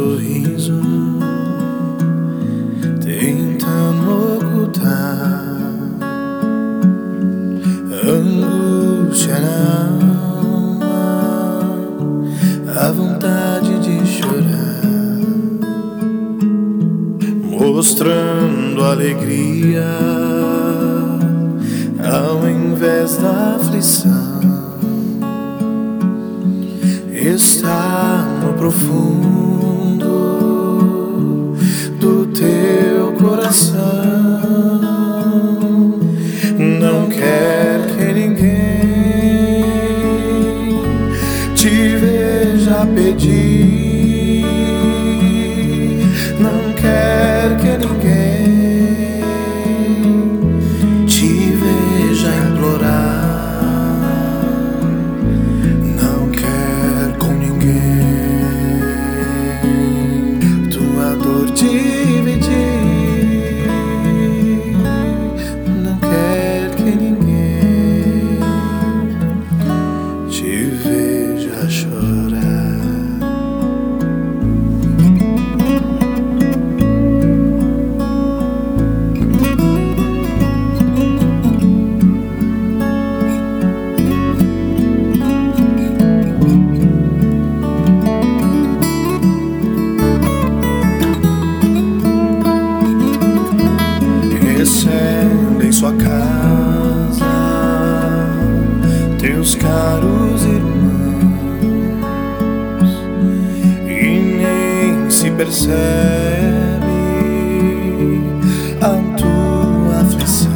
sorriso, tentando ocultar angústia na alma, a vontade de chorar, mostrando alegria ao invés da aflição. Está no profundo sua casa teus caros irmãos e nem se percebe a tua aflição.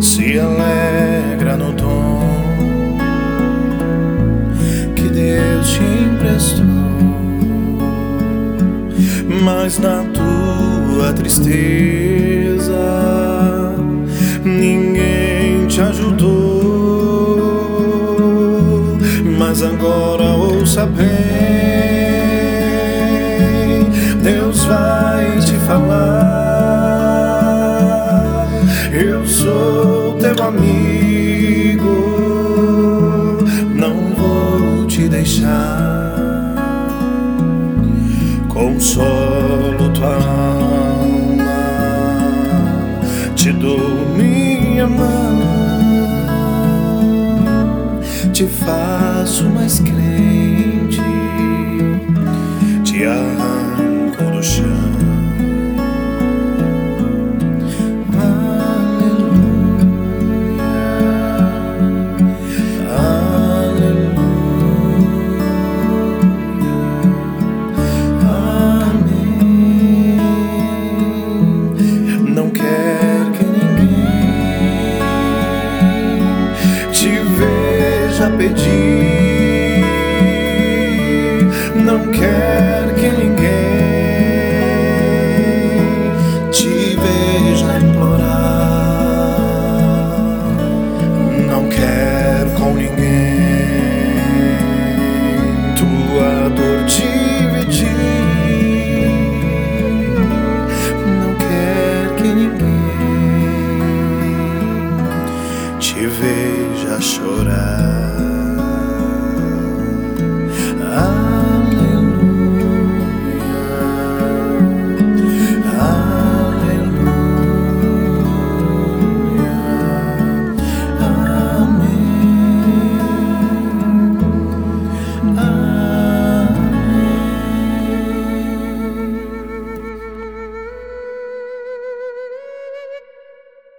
Se alegra no dom que Deus te emprestou, mas na tua tua tristeza, ninguém te ajudou, mas agora ouça bem, Deus vai te falar. Eu sou teu amigo, não vou te deixar. Tua te dou minha mão, te faço mais crente, pedir, não quer que ninguém te veja implorar, não quer com ninguém tua dor dividir, não quer que ninguém te veja chorar.